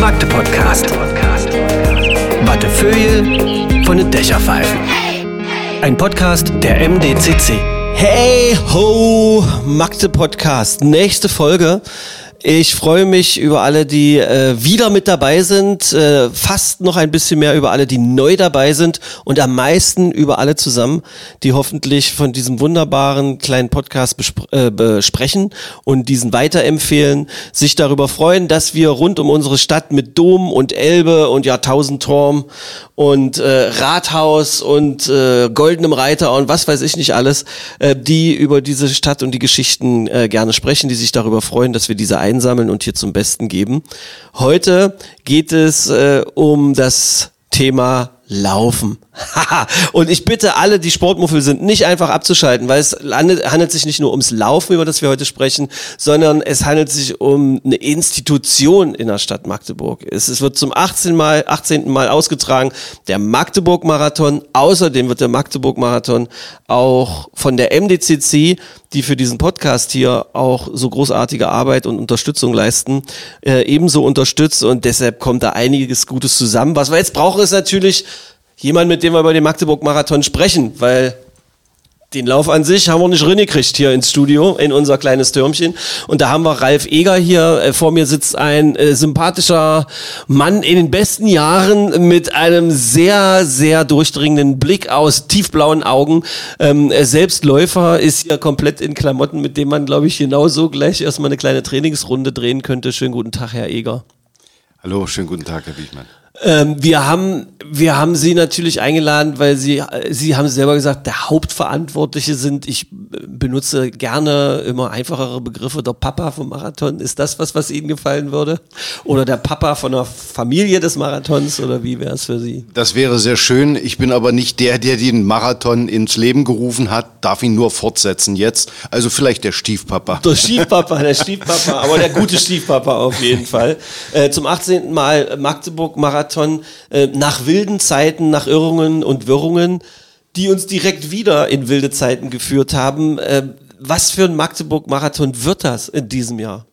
Magde Podcast. Wattefeuille von den Dächerpfeifen. Ein Podcast der MDCC. Hey ho, Magde Podcast. Nächste Folge. Ich freue mich über alle, die äh, wieder mit dabei sind, äh, fast noch ein bisschen mehr über alle, die neu dabei sind und am meisten über alle zusammen, die hoffentlich von diesem wunderbaren kleinen Podcast bespr äh, besprechen und diesen weiterempfehlen, sich darüber freuen, dass wir rund um unsere Stadt mit Dom und Elbe und Jahrtausendturm und äh, Rathaus und äh, goldenem Reiter und was weiß ich nicht alles, äh, die über diese Stadt und die Geschichten äh, gerne sprechen, die sich darüber freuen, dass wir diese einsammeln und hier zum Besten geben. Heute geht es äh, um das Thema Laufen. und ich bitte alle, die Sportmuffel sind, nicht einfach abzuschalten, weil es handelt, sich nicht nur ums Laufen, über das wir heute sprechen, sondern es handelt sich um eine Institution in der Stadt Magdeburg. Es, es wird zum 18. Mal, 18. Mal ausgetragen, der Magdeburg-Marathon. Außerdem wird der Magdeburg-Marathon auch von der MDCC, die für diesen Podcast hier auch so großartige Arbeit und Unterstützung leisten, äh, ebenso unterstützt und deshalb kommt da einiges Gutes zusammen. Was wir jetzt brauchen, ist natürlich jemand, mit dem wir über den Magdeburg-Marathon sprechen, weil den Lauf an sich haben wir nicht reingekriegt hier ins Studio, in unser kleines Türmchen. Und da haben wir Ralf Eger hier. Äh, Vor mir sitzt ein äh, sympathischer Mann in den besten Jahren mit einem sehr, sehr durchdringenden Blick aus tiefblauen Augen. Ähm, er selbst Läufer, ist hier komplett in Klamotten, mit dem man, glaube ich, genauso gleich erstmal eine kleine Trainingsrunde drehen könnte. Schönen guten Tag, Herr Eger. Hallo, schönen guten Tag, Herr Biechmann. Ähm, wir haben, wir haben Sie natürlich eingeladen, weil Sie, Sie haben selber gesagt, der Hauptverantwortliche sind. Ich benutze gerne immer einfachere Begriffe. Der Papa vom Marathon. Ist das was, was Ihnen gefallen würde? Oder der Papa von der Familie des Marathons? Oder wie wäre es für Sie? Das wäre sehr schön. Ich bin aber nicht der, der den Marathon ins Leben gerufen hat, darf ihn nur fortsetzen jetzt. Also vielleicht der Stiefpapa. Der Stiefpapa, der Stiefpapa, aber der gute Stiefpapa auf jeden Fall. Äh, zum 18. Mal Magdeburg Marathon. Äh, nach wilden Zeiten, nach Irrungen und Wirrungen, die uns direkt wieder in wilde Zeiten geführt haben. Äh, was für ein Magdeburg-Marathon wird das in diesem Jahr?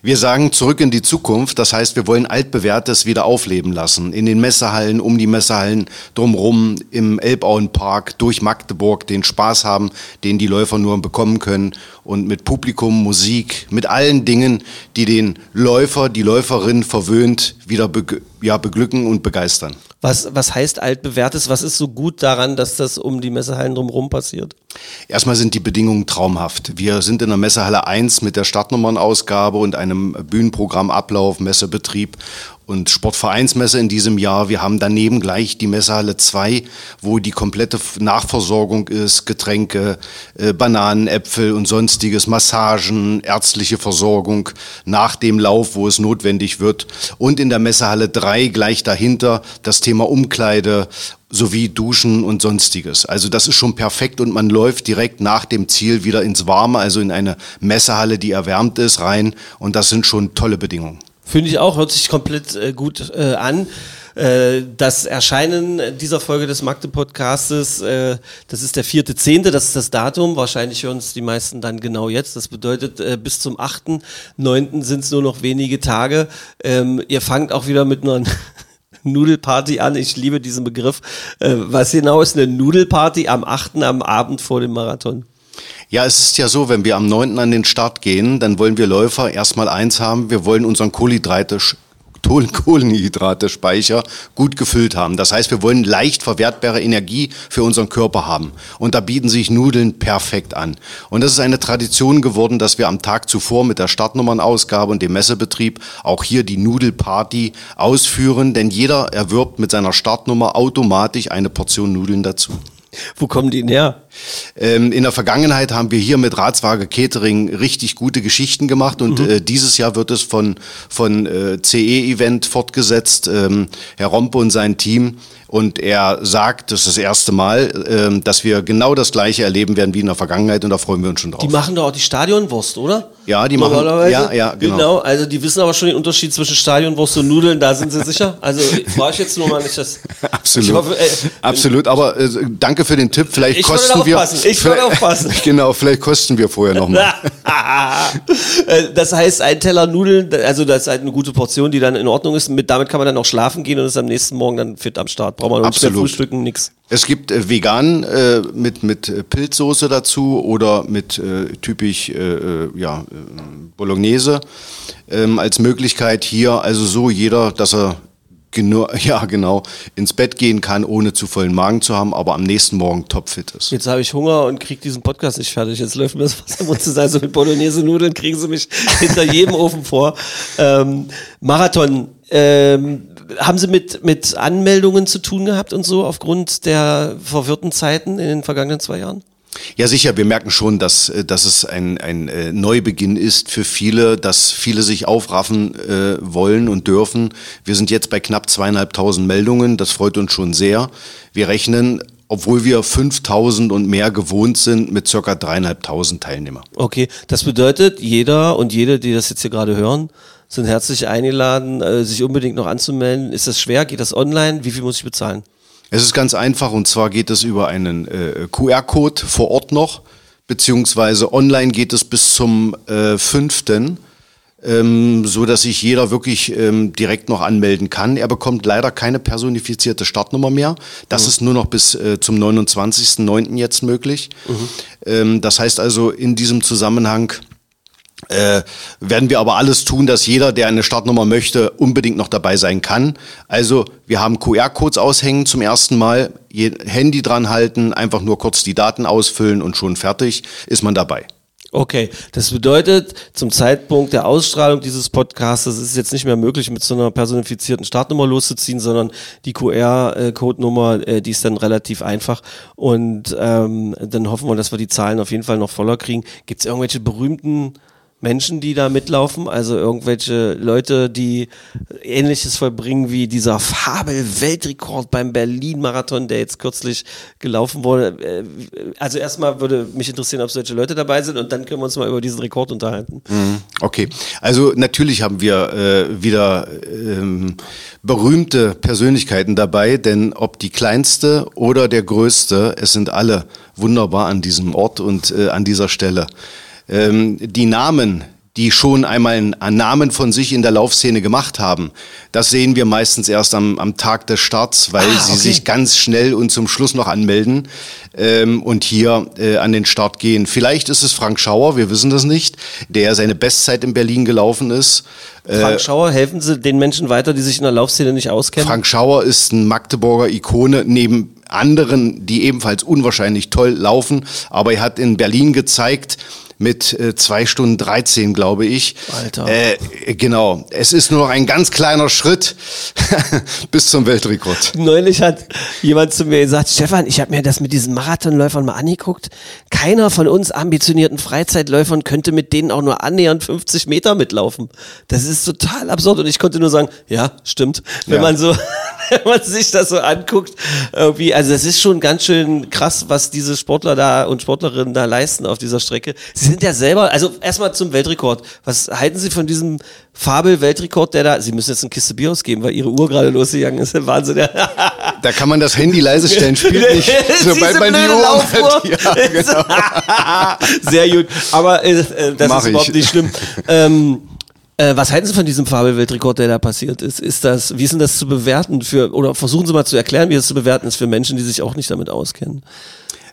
Wir sagen zurück in die Zukunft, das heißt, wir wollen altbewährtes wieder aufleben lassen. In den Messehallen, um die Messehallen drumherum, im Elbauenpark, durch Magdeburg, den Spaß haben, den die Läufer nur bekommen können und mit Publikum, Musik, mit allen Dingen, die den Läufer, die Läuferin verwöhnt, wieder be ja, beglücken und begeistern. Was, was heißt altbewährtes? Was ist so gut daran, dass das um die Messehallen drumherum passiert? Erstmal sind die Bedingungen traumhaft. Wir sind in der Messehalle 1 mit der Startnummernausgabe und einem Bühnenprogramm, Ablauf, Messebetrieb und Sportvereinsmesse in diesem Jahr. Wir haben daneben gleich die Messehalle 2, wo die komplette Nachversorgung ist, Getränke, äh, Bananen, Äpfel und sonstiges, Massagen, ärztliche Versorgung nach dem Lauf, wo es notwendig wird. Und in der Messehalle 3 gleich dahinter das Thema Umkleide sowie Duschen und sonstiges. Also das ist schon perfekt und man läuft direkt nach dem Ziel wieder ins Warme, also in eine Messehalle, die erwärmt ist, rein und das sind schon tolle Bedingungen. Finde ich auch, hört sich komplett äh, gut äh, an. Äh, das Erscheinen dieser Folge des Magde-Podcastes, äh, das ist der vierte Zehnte, das ist das Datum. Wahrscheinlich hören es die meisten dann genau jetzt. Das bedeutet, äh, bis zum achten, neunten sind es nur noch wenige Tage. Ähm, ihr fangt auch wieder mit einer Nudelparty an. Ich liebe diesen Begriff. Was genau ist eine Nudelparty am achten am Abend vor dem Marathon? Ja, es ist ja so, wenn wir am 9. an den Start gehen, dann wollen wir Läufer erstmal eins haben, wir wollen unseren Kohlenhydrate Kohlenhydrate-Speicher gut gefüllt haben. Das heißt, wir wollen leicht verwertbare Energie für unseren Körper haben. Und da bieten sich Nudeln perfekt an. Und das ist eine Tradition geworden, dass wir am Tag zuvor mit der Startnummernausgabe und dem Messebetrieb auch hier die Nudelparty ausführen, denn jeder erwirbt mit seiner Startnummer automatisch eine Portion Nudeln dazu. Wo kommen die denn her? Ähm, in der Vergangenheit haben wir hier mit Ratswaage Catering richtig gute Geschichten gemacht und mhm. äh, dieses Jahr wird es von, von äh, CE Event fortgesetzt. Ähm, Herr Rompe und sein Team Und er sagt, das ist das erste Mal, ähm, dass wir genau das Gleiche erleben werden wie in der Vergangenheit und da freuen wir uns schon drauf. Die machen doch auch die Stadionwurst, oder? Ja, die machen- ja, ja, genau. Genau, also die wissen aber schon den Unterschied zwischen Stadionwurst und Nudeln, da sind sie sicher. Also frage ich jetzt nur mal nicht, dass... Absolut. Ich hoffe, äh, Absolut, aber äh, danke für den Tipp. Vielleicht Ich kosten wir. aufpassen, ich vielleicht- aufpassen. Genau, vielleicht kosten wir vorher nochmal. Äh, das heißt, ein Teller Nudeln, also das ist halt eine gute Portion, die dann in Ordnung ist. Mit, damit kann man dann auch schlafen gehen und ist am nächsten Morgen dann fit am Start. Braucht man nicht mehr Absolut. frühstücken, nix. Es gibt äh, vegan äh, mit, mit äh, Pilzsoße dazu oder mit äh, typisch äh, äh, ja, äh, Bolognese ähm, als Möglichkeit hier, also so jeder, dass er genau, ja genau ins Bett gehen kann, ohne zu vollen Magen zu haben, aber am nächsten Morgen topfit ist. Jetzt habe ich Hunger und krieg diesen Podcast nicht fertig. Jetzt läuft mir das Wasser im Mund zu sein. So mit Bolognese-Nudeln kriegen sie mich hinter jedem Ofen vor. Ähm, Marathon, ähm, haben Sie mit, mit Anmeldungen zu tun gehabt und so aufgrund der verwirrten Zeiten in den vergangenen zwei Jahren? Ja, sicher. Wir merken schon, dass, äh, dass es ein, ein äh, Neubeginn ist für viele, dass viele sich aufraffen äh, wollen und dürfen. Wir sind jetzt bei knapp zweieinhalbtausend Meldungen. Das freut uns schon sehr. Wir rechnen, obwohl wir 5000 und mehr gewohnt sind, mit circa dreieinhalbtausend Teilnehmer. Okay, das bedeutet, jeder und jede, die das jetzt hier gerade hören, sind herzlich eingeladen, äh, sich unbedingt noch anzumelden. Ist das schwer? Geht das online? Wie viel muss ich bezahlen? Es ist ganz einfach und zwar geht es über einen äh, QR-Code vor Ort noch, beziehungsweise online geht es bis zum äh, 5. Ähm, so dass sich jeder wirklich ähm, direkt noch anmelden kann. Er bekommt leider keine personifizierte Startnummer mehr. Das ist nur noch bis äh, zum 29.09. jetzt möglich. Ähm, das heißt also in diesem Zusammenhang äh, werden wir aber alles tun, dass jeder, der eine Startnummer möchte, unbedingt noch dabei sein kann. Also wir haben QR-Codes aushängen zum ersten Mal, Handy dran halten, einfach nur kurz die Daten ausfüllen und schon fertig ist man dabei. Okay, das bedeutet, zum Zeitpunkt der Ausstrahlung dieses Podcasts ist es jetzt nicht mehr möglich, mit so einer personifizierten Startnummer loszuziehen, sondern die QR-Code-Nummer, äh, die ist dann relativ einfach. Und ähm, dann hoffen wir, dass wir die Zahlen auf jeden Fall noch voller kriegen. Gibt es irgendwelche berühmten Menschen, die da mitlaufen? Also irgendwelche Leute, die Ähnliches vollbringen wie dieser Fabel-Weltrekord beim Berlin-Marathon, der jetzt kürzlich gelaufen wurde. Äh, Also erstmal würde mich interessieren, ob solche Leute dabei sind und dann können wir uns mal über diesen Rekord unterhalten. Okay, also natürlich haben wir äh, wieder ähm, berühmte Persönlichkeiten dabei, denn ob die kleinste oder der größte, es sind alle wunderbar an diesem Ort und äh, an dieser Stelle. Ähm, die Namen, die schon einmal einen Namen von sich in der Laufszene gemacht haben, das sehen wir meistens erst am, am Tag des Starts, weil Ah, sie okay. sich ganz schnell und zum Schluss noch anmelden ähm, und hier äh, an den Start gehen. Vielleicht ist es Frank Schauer, wir wissen das nicht, der seine Bestzeit in Berlin gelaufen ist. Frank Schauer, helfen Sie den Menschen weiter, die sich in der Laufszene nicht auskennen? Frank Schauer ist ein Magdeburger Ikone neben anderen, die ebenfalls unwahrscheinlich toll laufen. Aber er hat in Berlin gezeigt, mit äh, zwei Stunden 13, glaube ich. Alter. Äh, genau. Es ist nur noch ein ganz kleiner Schritt bis zum Weltrekord. Neulich hat jemand zu mir gesagt, Stefan, ich habe mir das mit diesen Marathonläufern mal angeguckt. Keiner von uns ambitionierten Freizeitläufern könnte mit denen auch nur annähernd 50 Meter mitlaufen. Das ist total absurd. Und ich konnte nur sagen, ja, stimmt. Wenn Ja. man so, wenn man sich das so anguckt, irgendwie, also das ist schon ganz schön krass, was diese Sportler da und Sportlerinnen da leisten auf dieser Strecke. Sie sind ja selber, also erstmal zum Weltrekord. Was halten Sie von diesem Fabel-Weltrekord, der da, Sie müssen jetzt eine Kiste Bier ausgeben, weil Ihre Uhr gerade losgegangen ist. Wahnsinn. Da kann man das Handy leise stellen, spielt nicht. Sobald man die Uhr ja, genau. Sehr gut. Aber äh, äh, das Mach ist überhaupt ich. nicht schlimm. Ähm, äh, was halten Sie von diesem Fabel-Weltrekord, der da passiert ist? Ist das, wie ist denn das zu bewerten für, oder versuchen Sie mal zu erklären, wie das zu bewerten ist für Menschen, die sich auch nicht damit auskennen?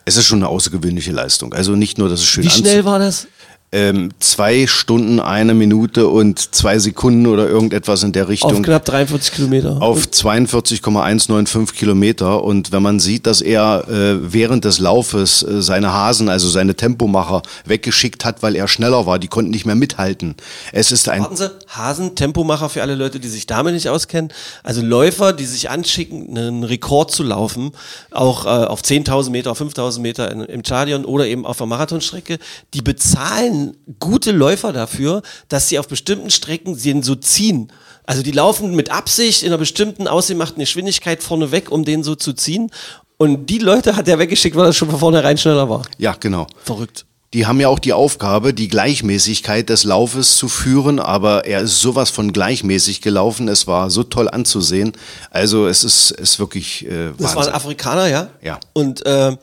Es ist schon eine außergewöhnliche Leistung. Also nicht nur, dass es schön Wie schnell war das? Ähm, zwei Stunden, eine Minute und zwei Sekunden oder irgendetwas in der Auf Richtung. knapp 43 Kilometer. auf 42,195 Kilometer und wenn man sieht, dass er äh, während des Laufes äh, seine Hasen, also seine Tempomacher, weggeschickt hat, weil er schneller war, die konnten nicht mehr mithalten. Es ist ein Warten Sie, Hasen, Tempomacher für alle Leute, die sich damit nicht auskennen. Also Läufer, die sich anschicken, einen Rekord zu laufen, auch äh, auf 10.000 Meter, auf 5.000 Meter in, im Stadion oder eben auf der Marathonstrecke, die bezahlen kennen gute Läufer dafür, dass sie auf bestimmten Strecken sie so ziehen. Also die laufen mit Absicht in einer bestimmten ausgemachten Geschwindigkeit vorne weg, um den so zu ziehen. Und die Leute hat er weggeschickt, weil er schon von vornherein schneller war. Ja, genau. Verrückt. Die haben ja auch die Aufgabe, die Gleichmäßigkeit des Laufes zu führen, aber er ist sowas von gleichmäßig gelaufen. Es war so toll anzusehen. Also es ist, ist wirklich äh, Das war ein Wahnsinn. Afrikaner, ja? Ja. Und ähm,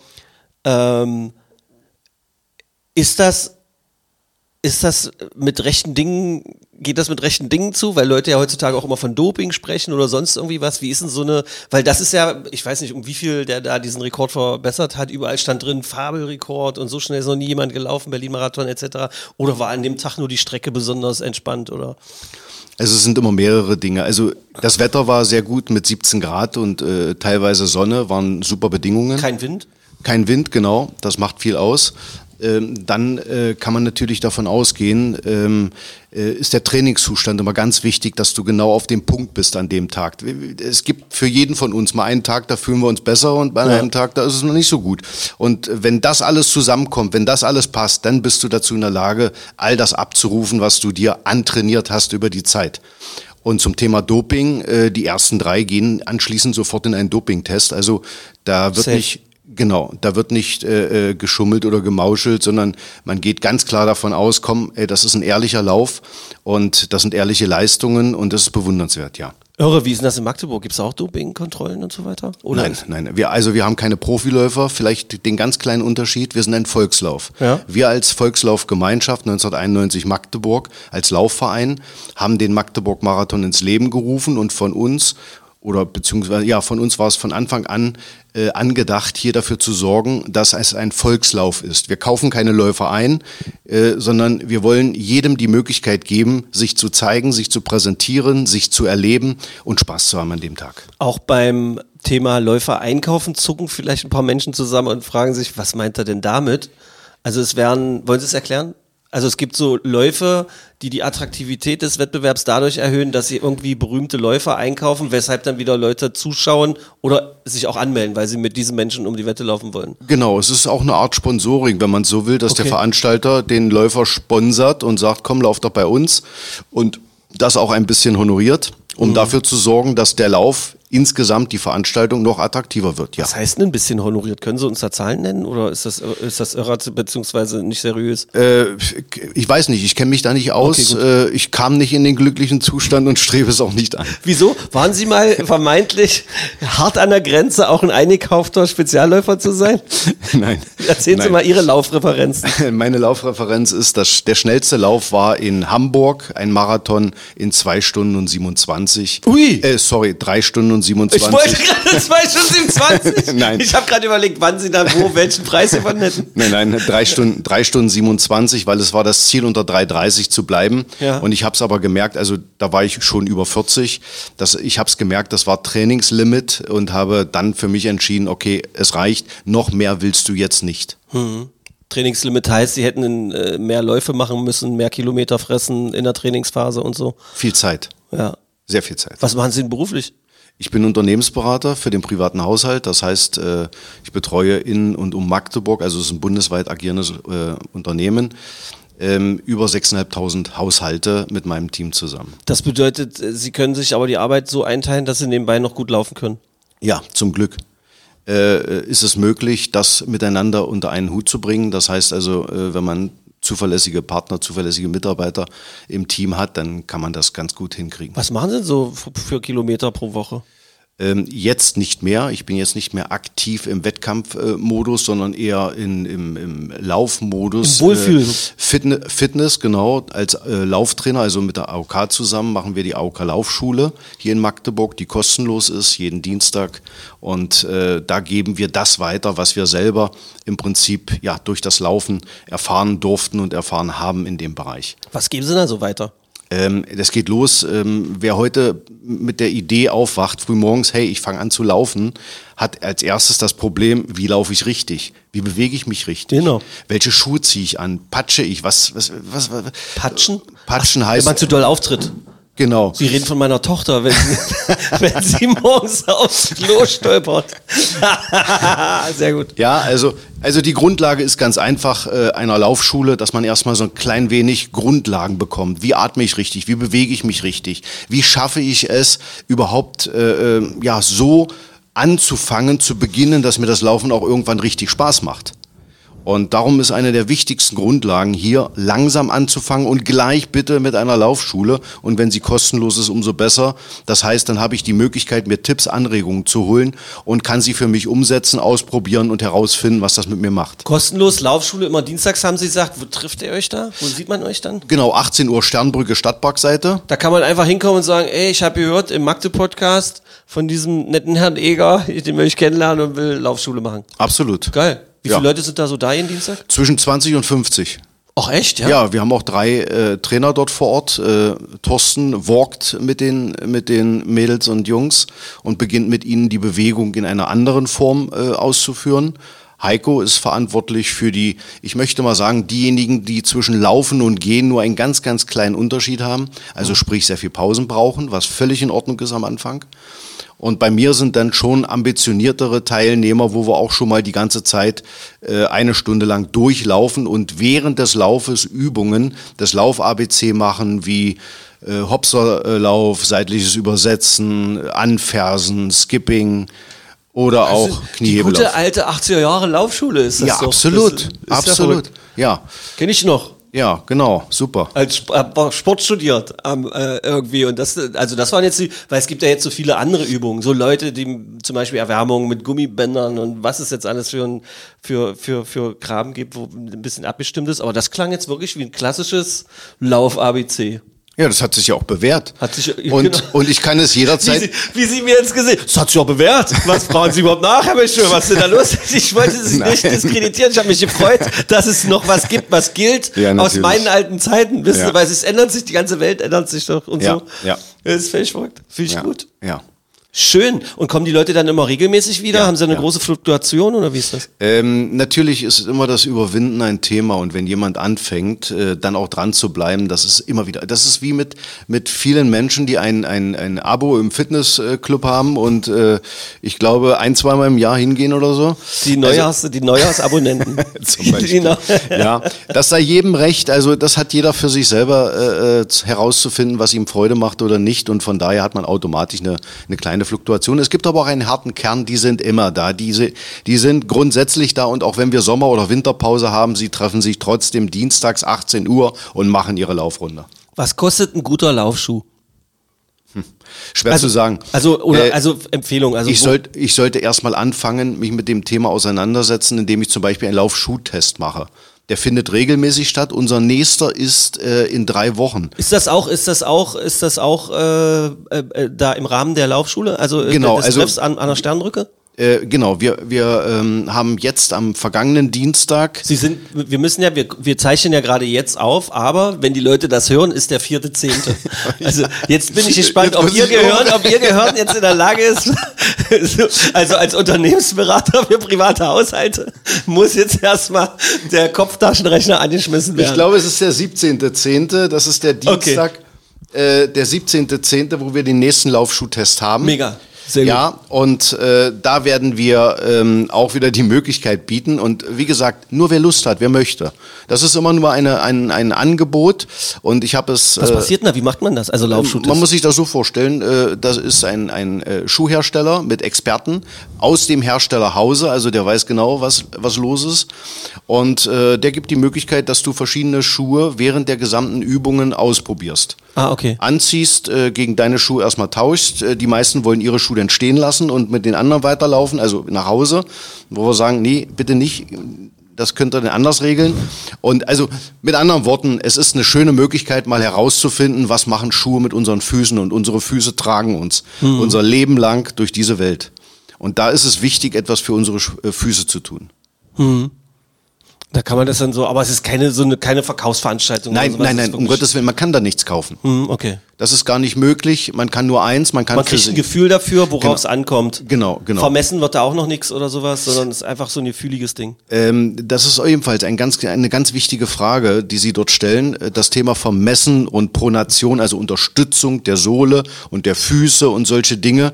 ähm, ist das ist das mit rechten Dingen, geht das mit rechten Dingen zu? Weil Leute ja heutzutage auch immer von Doping sprechen oder sonst irgendwie was. Wie ist denn so eine, weil das ist ja, ich weiß nicht, um wie viel der da diesen Rekord verbessert hat. Überall stand drin Fabelrekord und so schnell ist noch nie jemand gelaufen, Berlin-Marathon etc. Oder war an dem Tag nur die Strecke besonders entspannt oder? Also es sind immer mehrere Dinge. Also das Wetter war sehr gut mit 17 Grad und äh, teilweise Sonne, waren super Bedingungen. Kein Wind? Kein Wind, genau, das macht viel aus. Ähm, dann äh, kann man natürlich davon ausgehen, ähm, äh, ist der Trainingszustand immer ganz wichtig, dass du genau auf dem Punkt bist an dem Tag. Es gibt für jeden von uns mal einen Tag, da fühlen wir uns besser und bei einem Tag, da ist es noch nicht so gut. Und wenn das alles zusammenkommt, wenn das alles passt, dann bist du dazu in der Lage, all das abzurufen, was du dir antrainiert hast über die Zeit. Und zum Thema Doping, äh, die ersten drei gehen anschließend sofort in einen Dopingtest. Also da wird Safe. nicht Genau, da wird nicht äh, äh, geschummelt oder gemauschelt, sondern man geht ganz klar davon aus, komm, ey, das ist ein ehrlicher Lauf und das sind ehrliche Leistungen und das ist bewundernswert, ja. Irre, wie ist denn das in Magdeburg? Gibt es auch Dopingkontrollen und so weiter? Oder Nein, nein. Wir, also wir haben keine Profiläufer, vielleicht den ganz kleinen Unterschied, wir sind ein Volkslauf. Ja. Wir als Volkslaufgemeinschaft 1991 Magdeburg, als Laufverein, haben den Magdeburg-Marathon ins Leben gerufen und von uns oder beziehungsweise ja, von uns war es von Anfang an äh, angedacht, hier dafür zu sorgen, dass es ein Volkslauf ist. Wir kaufen keine Läufer ein, äh, sondern wir wollen jedem die Möglichkeit geben, sich zu zeigen, sich zu präsentieren, sich zu erleben und Spaß zu haben an dem Tag. Auch beim Thema Läufer einkaufen zucken vielleicht ein paar Menschen zusammen und fragen sich, was meint er denn damit? Also es werden, wollen Sie es erklären? Also es gibt so Läufe, die die Attraktivität des Wettbewerbs dadurch erhöhen, dass sie irgendwie berühmte Läufer einkaufen, weshalb dann wieder Leute zuschauen oder sich auch anmelden, weil sie mit diesen Menschen um die Wette laufen wollen. Genau, es ist auch eine Art Sponsoring, wenn man so will, dass Okay. der Veranstalter den Läufer sponsert und sagt, komm, lauf doch bei uns und das auch ein bisschen honoriert, um Mhm. dafür zu sorgen, dass der Lauf insgesamt die Veranstaltung noch attraktiver wird. Ja. Was heißt denn ein bisschen honoriert? Können Sie uns da Zahlen nennen oder ist das, ist das irre beziehungsweise nicht seriös? Äh, ich weiß nicht, ich kenne mich da nicht aus. Okay, äh, ich kam nicht in den glücklichen Zustand und strebe es auch nicht an. Wieso? Waren Sie mal vermeintlich hart an der Grenze, auch ein eingekaufter Spezialläufer zu sein? Nein. Erzählen Sie Nein. mal Ihre Laufreferenzen. Meine Laufreferenz ist, dass der schnellste Lauf war in Hamburg, ein Marathon in zwei Stunden und 27. Ui. Äh, sorry, drei Stunden und 27. Ich wollte gerade 2 Stunden 27. Nein. Ich habe gerade überlegt, wann Sie da wo welchen Preis gewonnen hätten. Nein, nein, drei Stunden, drei Stunden 27, weil es war das Ziel, unter 3,30 zu bleiben. Ja. Und ich habe es aber gemerkt, also da war ich schon über 40, dass ich habe es gemerkt, das war Trainingslimit und habe dann für mich entschieden, okay, es reicht, noch mehr willst du jetzt nicht. Trainingslimit heißt, Sie hätten äh, mehr Läufe machen müssen, mehr Kilometer fressen in der Trainingsphase und so. Viel Zeit, Ja. sehr viel Zeit. Was machen Sie denn beruflich? Ich bin Unternehmensberater für den privaten Haushalt. Das heißt, äh, ich betreue in und um Magdeburg, also es ist ein bundesweit agierendes äh, Unternehmen, ähm, über 6.500 Haushalte mit meinem Team zusammen. Das bedeutet, äh, Sie können sich aber die Arbeit so einteilen, dass Sie nebenbei noch gut laufen können. Ja, zum Glück. Äh, ist es möglich, das miteinander unter einen Hut zu bringen? Das heißt also, äh, wenn man zuverlässige Partner, zuverlässige Mitarbeiter im Team hat, dann kann man das ganz gut hinkriegen. Was machen Sie denn so für Kilometer pro Woche? Ähm, jetzt nicht mehr. Ich bin jetzt nicht mehr aktiv im Wettkampfmodus, sondern eher in, im, im Laufmodus. Im Wohlfühl. Äh, Fitne Fitness, genau. Als äh, Lauftrainer, also mit der AOK zusammen, machen wir die AOK Laufschule hier in Magdeburg, die kostenlos ist, jeden Dienstag. Und äh, da geben wir das weiter, was wir selber im Prinzip ja durch das Laufen erfahren durften und erfahren haben in dem Bereich. Was geben Sie da so weiter? Ähm, das geht los. Ähm, wer heute mit der Idee aufwacht, frühmorgens, hey, ich fange an zu laufen, hat als erstes das Problem, wie laufe ich richtig? Wie bewege ich mich richtig? Genau. Welche Schuhe ziehe ich an? Patsche ich? Was, was, was, was? Patschen? Patschen Wenn heißt, man zu doll auftritt. Genau. Sie reden von meiner Tochter, wenn sie, wenn sie morgens aufs Klo stolpert. Sehr gut. Ja, also, also die Grundlage ist ganz einfach äh, einer Laufschule, dass man erstmal so ein klein wenig Grundlagen bekommt. Wie atme ich richtig? Wie bewege ich mich richtig? Wie schaffe ich es überhaupt äh, äh, ja so anzufangen, zu beginnen, dass mir das Laufen auch irgendwann richtig Spaß macht? Und darum ist eine der wichtigsten Grundlagen hier, langsam anzufangen und gleich bitte mit einer Laufschule. Und wenn sie kostenlos ist, umso besser. Das heißt, dann habe ich die Möglichkeit, mir Tipps, Anregungen zu holen und kann sie für mich umsetzen, ausprobieren und herausfinden, was das mit mir macht. Kostenlos Laufschule immer dienstags, haben Sie gesagt. Wo trifft ihr euch da? Wo sieht man euch dann? Genau, 18 Uhr Sternbrücke Stadtparkseite. Da kann man einfach hinkommen und sagen, ey, ich habe gehört im Magde-Podcast von diesem netten Herrn Eger, den will ich kennenlernen und will Laufschule machen. Absolut. Geil. Wie Ja. viele Leute sind da so da jeden Dienstag? Zwischen 20 und 50. Ach echt, ja? Ja, wir haben auch drei äh, Trainer dort vor Ort. Äh, Thorsten walkt mit den, mit den Mädels und Jungs und beginnt mit ihnen die Bewegung in einer anderen Form äh, auszuführen. Heiko ist verantwortlich für die, ich möchte mal sagen, diejenigen, die zwischen Laufen und Gehen nur einen ganz, ganz kleinen Unterschied haben. Also sprich sehr viel Pausen brauchen, was völlig in Ordnung ist am Anfang. Und bei mir sind dann schon ambitioniertere Teilnehmer, wo wir auch schon mal die ganze Zeit äh, eine Stunde lang durchlaufen und während des Laufes Übungen des Lauf-ABC machen, wie äh, Hopserlauf, seitliches Übersetzen, Anfersen, Skipping oder auch Also, Die gute alte 80er Jahre Laufschule ist das Ja, doch. absolut, Das ist absolut. Ja Ja, Kenne ich noch. Ja, genau, super. als hab Sport studiert ähm, äh, irgendwie. Und das also das waren jetzt die, weil es gibt ja jetzt so viele andere Übungen. So Leute die zum Beispiel Erwärmung mit Gummibändern und was es jetzt alles für ein, für für für Kram gibt wo ein bisschen abgestimmt ist. Aber das klang jetzt wirklich wie ein klassisches Lauf ABC Ja, das hat sich ja auch bewährt. Hat sich- und, genau. und ich kann es wie jederzeit. sie, wie sie mir jetzt gesehen das hat sich auch bewährt was fragen Sie überhaupt nach Herr Mischel was ist denn da los ich wollte Sie nicht Nein. diskreditieren ich habe mich gefreut dass es noch was gibt was gilt Ja, aus meinen alten Zeiten wissen Ja. Sie weil es ändert sich die ganze Welt ändert sich doch und Ja, so ja. das ist völlig verrückt finde ich ja, gut Ja. Schön und kommen die Leute dann immer regelmäßig wieder Ja, haben sie eine ja. große Fluktuation oder wie ist das Ähm, natürlich ist immer das Überwinden ein Thema und wenn jemand anfängt, äh, dann auch dran zu bleiben, das ist immer wieder, das ist wie mit, mit vielen Menschen, die ein, ein, ein Abo im Fitnessclub haben und äh, ich glaube ein, zweimal im Jahr hingehen oder so. die Neujahrs die Neujahrsabonnenten Zum Beispiel. Ja, das sei jedem recht. Also das hat jeder für sich selber äh, äh, herauszufinden, was ihm Freude macht oder nicht. Und von daher hat man automatisch eine, eine kleine Fluktuation. Es gibt aber auch einen harten Kern, die sind immer da. Diese, die sind grundsätzlich da und auch wenn wir Sommer- oder Winterpause haben, sie treffen sich trotzdem dienstags 18 Uhr und machen ihre Laufrunde. was kostet ein guter Laufschuh Schwer zu sagen. also oder Äh, also Empfehlung also ich, sollt, ich sollte erstmal anfangen, mich mit dem Thema auseinandersetzen, indem ich zum Beispiel einen Laufschuhtest mache. Der findet regelmäßig statt. Unser nächster ist äh, in drei Wochen. Ist das auch, ist das auch, ist das auch äh, äh, da im Rahmen der Laufschule? Also äh, Genau, des also- Treffs an, an der Sternbrücke? Äh, genau, wir, wir ähm, haben jetzt am vergangenen Dienstag, Sie sind, wir müssen ja, wir, wir zeichnen ja gerade jetzt auf, aber wenn die Leute das hören, ist der vierte Zehnte. Also jetzt bin ich gespannt, ob ihr gehört, ob ihr gehört jetzt in der Lage ist, so, also als Unternehmensberater für private Haushalte muss jetzt erstmal der Kopftaschenrechner angeschmissen werden. ich glaube, es ist der 17.10., das ist der Dienstag, äh, der 17.10., wo wir den nächsten Laufschuhtest haben. Mega. Sehr gut. ja, und äh, da werden wir ähm, auch wieder die Möglichkeit bieten. Und wie gesagt, nur wer Lust hat, wer möchte. Das ist immer nur eine, ein, ein Angebot. Und ich habe es. Was äh, passiert denn da? Wie macht man das? Also Laufschuh. Man muss sich das so vorstellen, äh, das ist ein, ein äh, Schuhhersteller mit Experten aus dem Herstellerhause, also der weiß genau, was, was los ist. Und äh, der gibt die Möglichkeit, dass du verschiedene Schuhe während der gesamten Übungen ausprobierst. Ah, okay. Anziehst, äh, gegen deine Schuhe erstmal tauschst. Äh, die meisten wollen ihre Schuhe dann stehen lassen und mit den anderen weiterlaufen, also nach Hause, wo wir sagen, nee, bitte nicht. Das könnt ihr dann anders regeln. Und also mit anderen Worten, es ist eine schöne Möglichkeit, mal herauszufinden, was machen Schuhe mit unseren Füßen und unsere Füße tragen uns unser Leben lang durch diese Welt. Und da ist es wichtig, etwas für unsere äh, Füße zu tun. Da kann man das dann so, aber es ist keine so eine keine Verkaufsveranstaltung. Nein, nein, nein, um Gottes Willen, man kann da nichts kaufen. Hm, okay. Das ist gar nicht möglich. Man kann nur eins, man kann Man kriegt ein Gefühl dafür, worauf es ankommt. Genau, genau. Vermessen wird da auch noch nichts oder sowas, sondern es ist einfach so ein gefühliges Ding. Ähm, das ist ebenfalls ein ganz, eine ganz wichtige Frage, die Sie dort stellen. Das Thema Vermessen und Pronation, also Unterstützung der Sohle und der Füße und solche Dinge.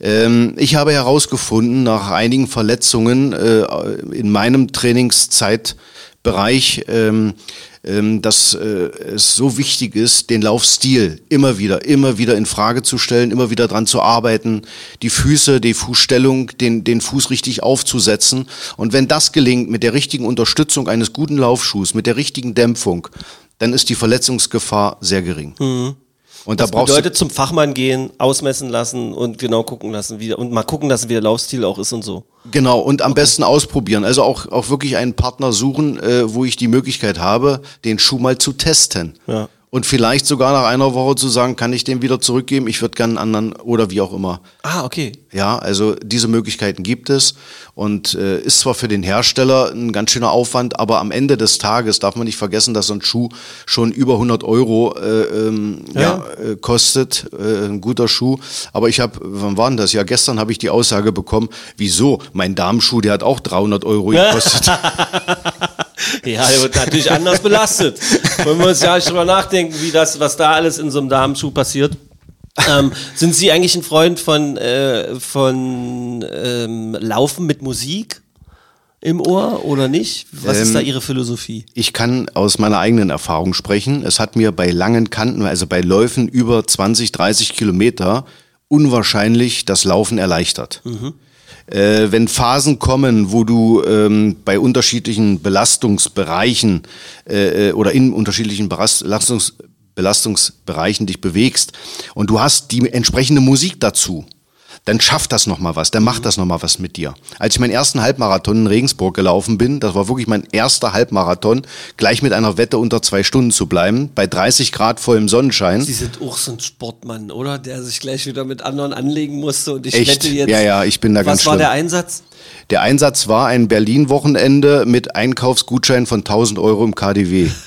Ähm, ich habe herausgefunden, nach einigen Verletzungen äh, in meinem Trainingszeitbereich, ähm, ähm, dass äh, es so wichtig ist, den Laufstil immer wieder, immer wieder in Frage zu stellen, immer wieder dran zu arbeiten, die Füße, die Fußstellung, den, den Fuß richtig aufzusetzen. Und wenn das gelingt mit der richtigen Unterstützung eines guten Laufschuhs, mit der richtigen Dämpfung, dann ist die Verletzungsgefahr sehr gering. Und da Das brauchst du bedeutet zum Fachmann gehen, ausmessen lassen und genau gucken lassen, wie und mal gucken lassen, wie der Laufstil auch ist und so. Genau, und am besten ausprobieren. Also auch, auch wirklich einen Partner suchen, äh, wo ich die Möglichkeit habe, den Schuh mal zu testen. Ja. Und vielleicht sogar nach einer Woche zu sagen, kann ich den wieder zurückgeben, ich würde gerne einen anderen oder wie auch immer. Ah, okay. Ja, also diese Möglichkeiten gibt es und äh, ist zwar für den Hersteller ein ganz schöner Aufwand, aber am Ende des Tages darf man nicht vergessen, dass so ein Schuh schon über 100 Euro äh, ähm, ja. Ja. äh, kostet, äh, ein guter Schuh. Aber ich habe, wann war denn das? Ja, gestern habe ich die Aussage bekommen, wieso? Mein Damenschuh, der hat auch 300 Euro gekostet. Ja, der wird natürlich anders belastet. Wenn wir uns ja nicht drüber nachdenken, wie das, was da alles in so einem Damenschuh passiert. Ähm, sind Sie eigentlich ein Freund von, äh, von ähm, Laufen mit Musik im Ohr oder nicht? Was ist Ähm, da Ihre Philosophie? Ich kann aus meiner eigenen Erfahrung sprechen. Es hat mir bei langen Kanten, also bei Läufen über 20, 30 Kilometer, unwahrscheinlich das Laufen erleichtert. Äh, wenn Phasen kommen, wo du ähm, bei unterschiedlichen Belastungsbereichen äh, äh, oder in unterschiedlichen Belastungs Belastungsbereichen dich bewegst und du hast die entsprechende Musik dazu, dann schafft das nochmal was, dann macht das nochmal was mit dir. Als ich meinen ersten Halbmarathon in Regensburg gelaufen bin, das war wirklich mein erster Halbmarathon, gleich mit einer Wette unter zwei Stunden zu bleiben, bei 30 Grad vollem Sonnenschein. Sie sind auch so ein Sportmann, oder? Der sich gleich wieder mit anderen anlegen musste und ich Echt? wette jetzt. Ja, ja, ich bin da was ganz war schlimm. der Einsatz? Der Einsatz war ein Berlin-Wochenende mit Einkaufsgutschein von 1000 Euro im KDW.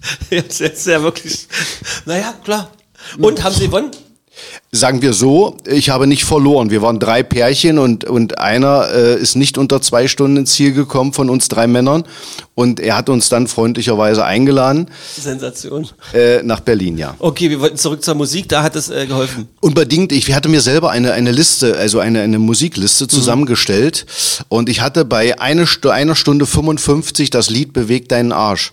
Jetzt ist ja wirklich. Naja, klar. Und haben Sie gewonnen? Sagen wir so, ich habe nicht verloren. Wir waren drei Pärchen und, und einer äh, ist nicht unter zwei Stunden ins Ziel gekommen von uns drei Männern. Und er hat uns dann freundlicherweise eingeladen Sensation. äh, nach Berlin, ja. Okay, wir wollten zurück zur Musik, da hat es äh, geholfen. Unbedingt, ich hatte mir selber eine, eine Liste, also eine, eine Musikliste zusammengestellt und ich hatte bei eine, einer Stunde 55 das Lied Beweg deinen Arsch.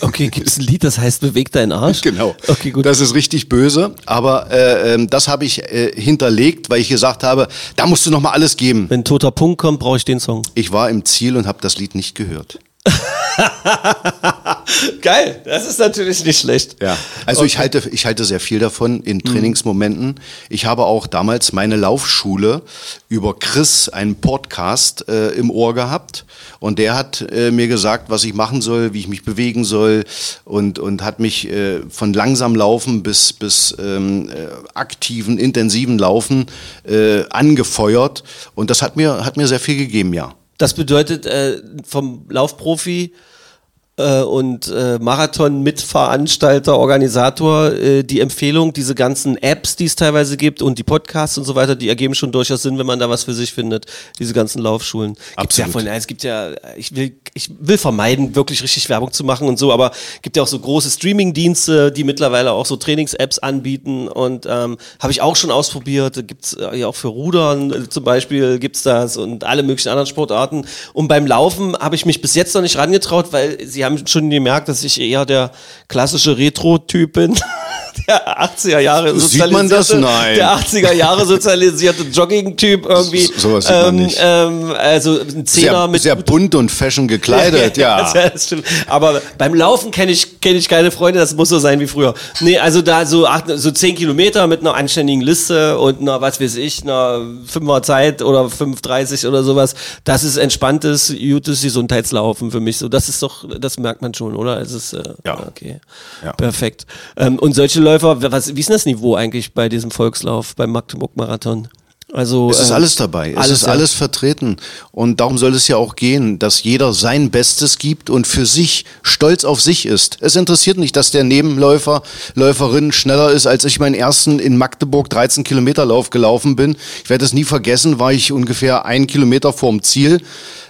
Okay, gibt es ein Lied, das heißt Beweg deinen Arsch? Genau. Okay, gut. Das ist richtig böse, aber äh, ähm, das habe ich äh, hinterlegt, weil ich gesagt habe, da musst du noch mal alles geben. Wenn toter Punkt kommt, brauche ich den Song. Ich war im Ziel und habe das Lied nicht gehört. Geil, das ist natürlich nicht schlecht. Ja, also ich halte ich halte sehr viel davon in Trainingsmomenten. Ich habe auch damals meine Laufschule über Chris einen Podcast äh, im Ohr gehabt und der hat äh, mir gesagt, was ich machen soll, wie ich mich bewegen soll und und hat mich äh, von langsam Laufen bis bis ähm, äh, aktiven intensiven Laufen äh, angefeuert und das hat mir hat mir sehr viel gegeben, ja. Das bedeutet äh, vom Laufprofi äh, und äh, Marathon-Mitveranstalter, Organisator, äh, die Empfehlung, diese ganzen Apps, die es teilweise gibt und die Podcasts und so weiter, die ergeben schon durchaus Sinn, wenn man da was für sich findet. Diese ganzen Laufschulen. Gibt's ja Absolut. von, es gibt ja, ich will, ich will vermeiden, wirklich richtig Werbung zu machen und so, aber gibt ja auch so große Streaming-Dienste, die mittlerweile auch so Trainings-Apps anbieten und ähm, habe ich auch schon ausprobiert. Gibt's äh, ja auch für Rudern äh, zum Beispiel gibt's das und alle möglichen anderen Sportarten. Und beim Laufen habe ich mich bis jetzt noch nicht rangetraut, weil sie haben schon gemerkt, dass ich eher der klassische Retro-Typ bin. Der 80er Jahre Sieht man das? sozialisierte- Nein. Der 80er Jahre sozialisierte Jogging-Typ irgendwie. So- sowas sieht man nicht. Ähm, also ein Zehner Sehr, mit sehr bunt und fashion gekleidet, ja. stimmt. Aber beim Laufen kenne ich, kenn ich keine Freunde, das muss so sein wie früher. Nee, also da so, acht, so zehn Kilometer mit einer anständigen Liste und einer, was weiß ich, einer Fünfer Zeit oder 5,30 oder sowas, das ist entspanntes, gutes Gesundheitslaufen für mich. So, das ist doch, das merkt man schon, oder? Es ist, äh, Ja. okay. Ja. Perfekt. Ähm, und solche Läufer, was, wie ist denn das Niveau eigentlich bei diesem Volkslauf, beim Magdeburg-Marathon? Also Es ist äh, alles dabei. Es alles, ist ja. alles vertreten. Und darum soll es ja auch gehen, dass jeder sein Bestes gibt und für sich stolz auf sich ist. Es interessiert nicht, dass der Nebenläufer, Läuferin schneller ist, als ich meinen ersten in Magdeburg 13 Kilometer Lauf gelaufen bin. Ich werde es nie vergessen, war ich ungefähr einen Kilometer vorm Ziel.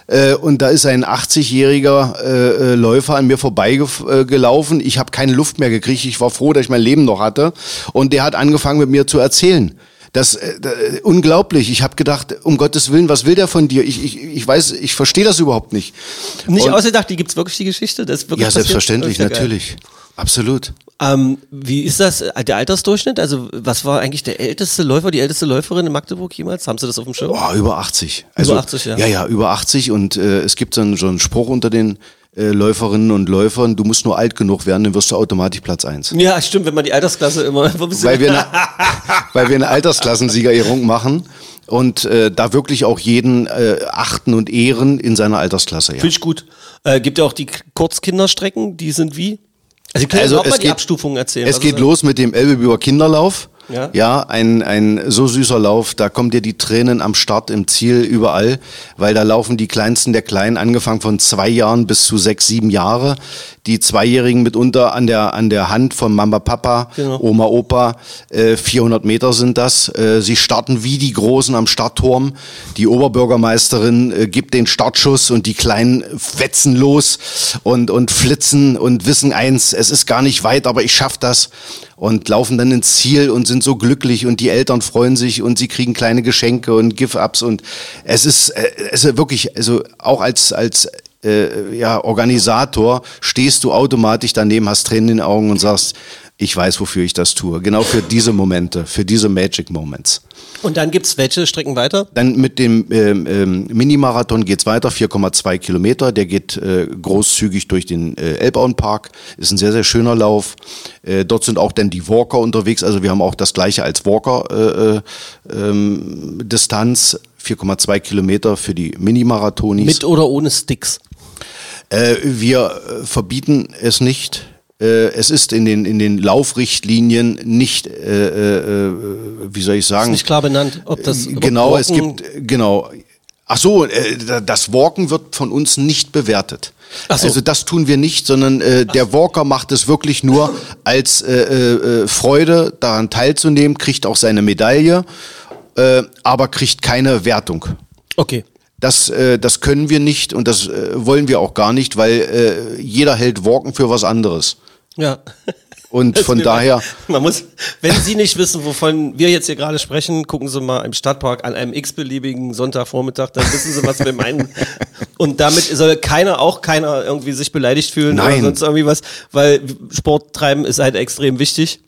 Äh, und da ist ein 80-jähriger äh, äh, Läufer an mir vorbeigelaufen. Äh, ich habe keine Luft mehr gekriegt. Ich war froh, dass ich mein Leben noch hatte. Und der hat angefangen mit mir zu erzählen. Das äh, äh, unglaublich. Ich habe gedacht, um Gottes Willen, was will der von dir? Ich, ich, ich weiß, ich verstehe das überhaupt nicht. Nicht Und- ausgedacht, die gibt's wirklich die Geschichte? Das ist wirklich Ja, passiert? selbstverständlich, Das ja geil. natürlich. Absolut. Ähm, wie ist das, äh, der Altersdurchschnitt? Also, was war eigentlich der älteste Läufer, die älteste Läuferin in Magdeburg jemals? Haben Sie das auf dem Schirm? Boah, über 80. Also, 80, ja. Ja, ja, über 80. Und äh, es gibt dann so einen Spruch unter den äh, Läuferinnen und Läufern, du musst nur alt genug werden, dann wirst du automatisch Platz 1. Ja, stimmt, wenn man die Altersklasse immer. Weil wir eine, weil wir eine Altersklassensiegerehrung machen und äh, da wirklich auch jeden äh, achten und ehren in seiner Altersklasse. Ja. Finde ich gut. Äh, gibt ja auch die Kurzkinderstrecken, die sind wie? Also, Sie können Also auch mal die geht- Abstufungen erzählen. Es geht los mit dem Elbebüber Kinderlauf. Ja. ja, ein, ein so süßer Lauf, da kommen dir die Tränen am Start, im Ziel, überall, weil da laufen die Kleinsten der Kleinen, angefangen von zwei Jahren bis zu sechs, sieben Jahre. Die Zweijährigen mitunter an der, an der Hand von Mama, Papa, Genau. Oma, Opa. Äh, 400 Meter sind das. Äh, sie starten wie die Großen am Startturm. Die Oberbürgermeisterin äh, gibt den Startschuss und die Kleinen fetzen los und, und flitzen und wissen eins, es ist gar nicht weit, aber ich schaff das. Und laufen dann ins Ziel und sind so glücklich und die Eltern freuen sich und sie kriegen kleine Geschenke und Give-Ups und es ist, äh, es ist wirklich, also auch als, als äh, ja, Organisator stehst du automatisch daneben, hast Tränen in den Augen und sagst, ich weiß, wofür ich das tue. Genau für diese Momente, für diese Magic Moments. Und dann gibt's welche Strecken weiter? Dann mit dem ähm, ähm, Minimarathon geht's weiter, 4,2 Kilometer. Der geht äh, großzügig durch den äh, Elbauenpark. Ist ein sehr, sehr schöner Lauf. Äh, dort sind auch dann die Walker unterwegs. Also wir haben auch das gleiche als Walker äh, äh, ähm, Distanz. 4,2 Kilometer für die Minimarathonis. Mit oder ohne Sticks? Äh, wir äh, verbieten es nicht. Äh, es ist in den, in den Laufrichtlinien nicht, äh, äh, wie soll ich sagen? Ist nicht klar benannt, ob das. ob genau, es Walken- gibt, genau. Ach so, äh, das Walken wird von uns nicht bewertet. Ach so. Also das tun wir nicht, sondern äh, der Walker macht es wirklich nur als äh, äh, äh, Freude, daran teilzunehmen, kriegt auch seine Medaille, äh, aber kriegt keine Wertung. Okay. Das, äh, das können wir nicht und das äh, wollen wir auch gar nicht, weil äh, jeder hält Walken für was anderes. Ja. Und Das von daher, Man muss, wenn Sie nicht wissen, wovon wir jetzt hier gerade sprechen, gucken Sie mal im Stadtpark an einem x-beliebigen Sonntagvormittag, dann wissen Sie, was wir meinen. Und damit soll keiner, auch keiner irgendwie sich beleidigt fühlen Nein. oder sonst irgendwie was, weil Sport treiben ist halt extrem wichtig.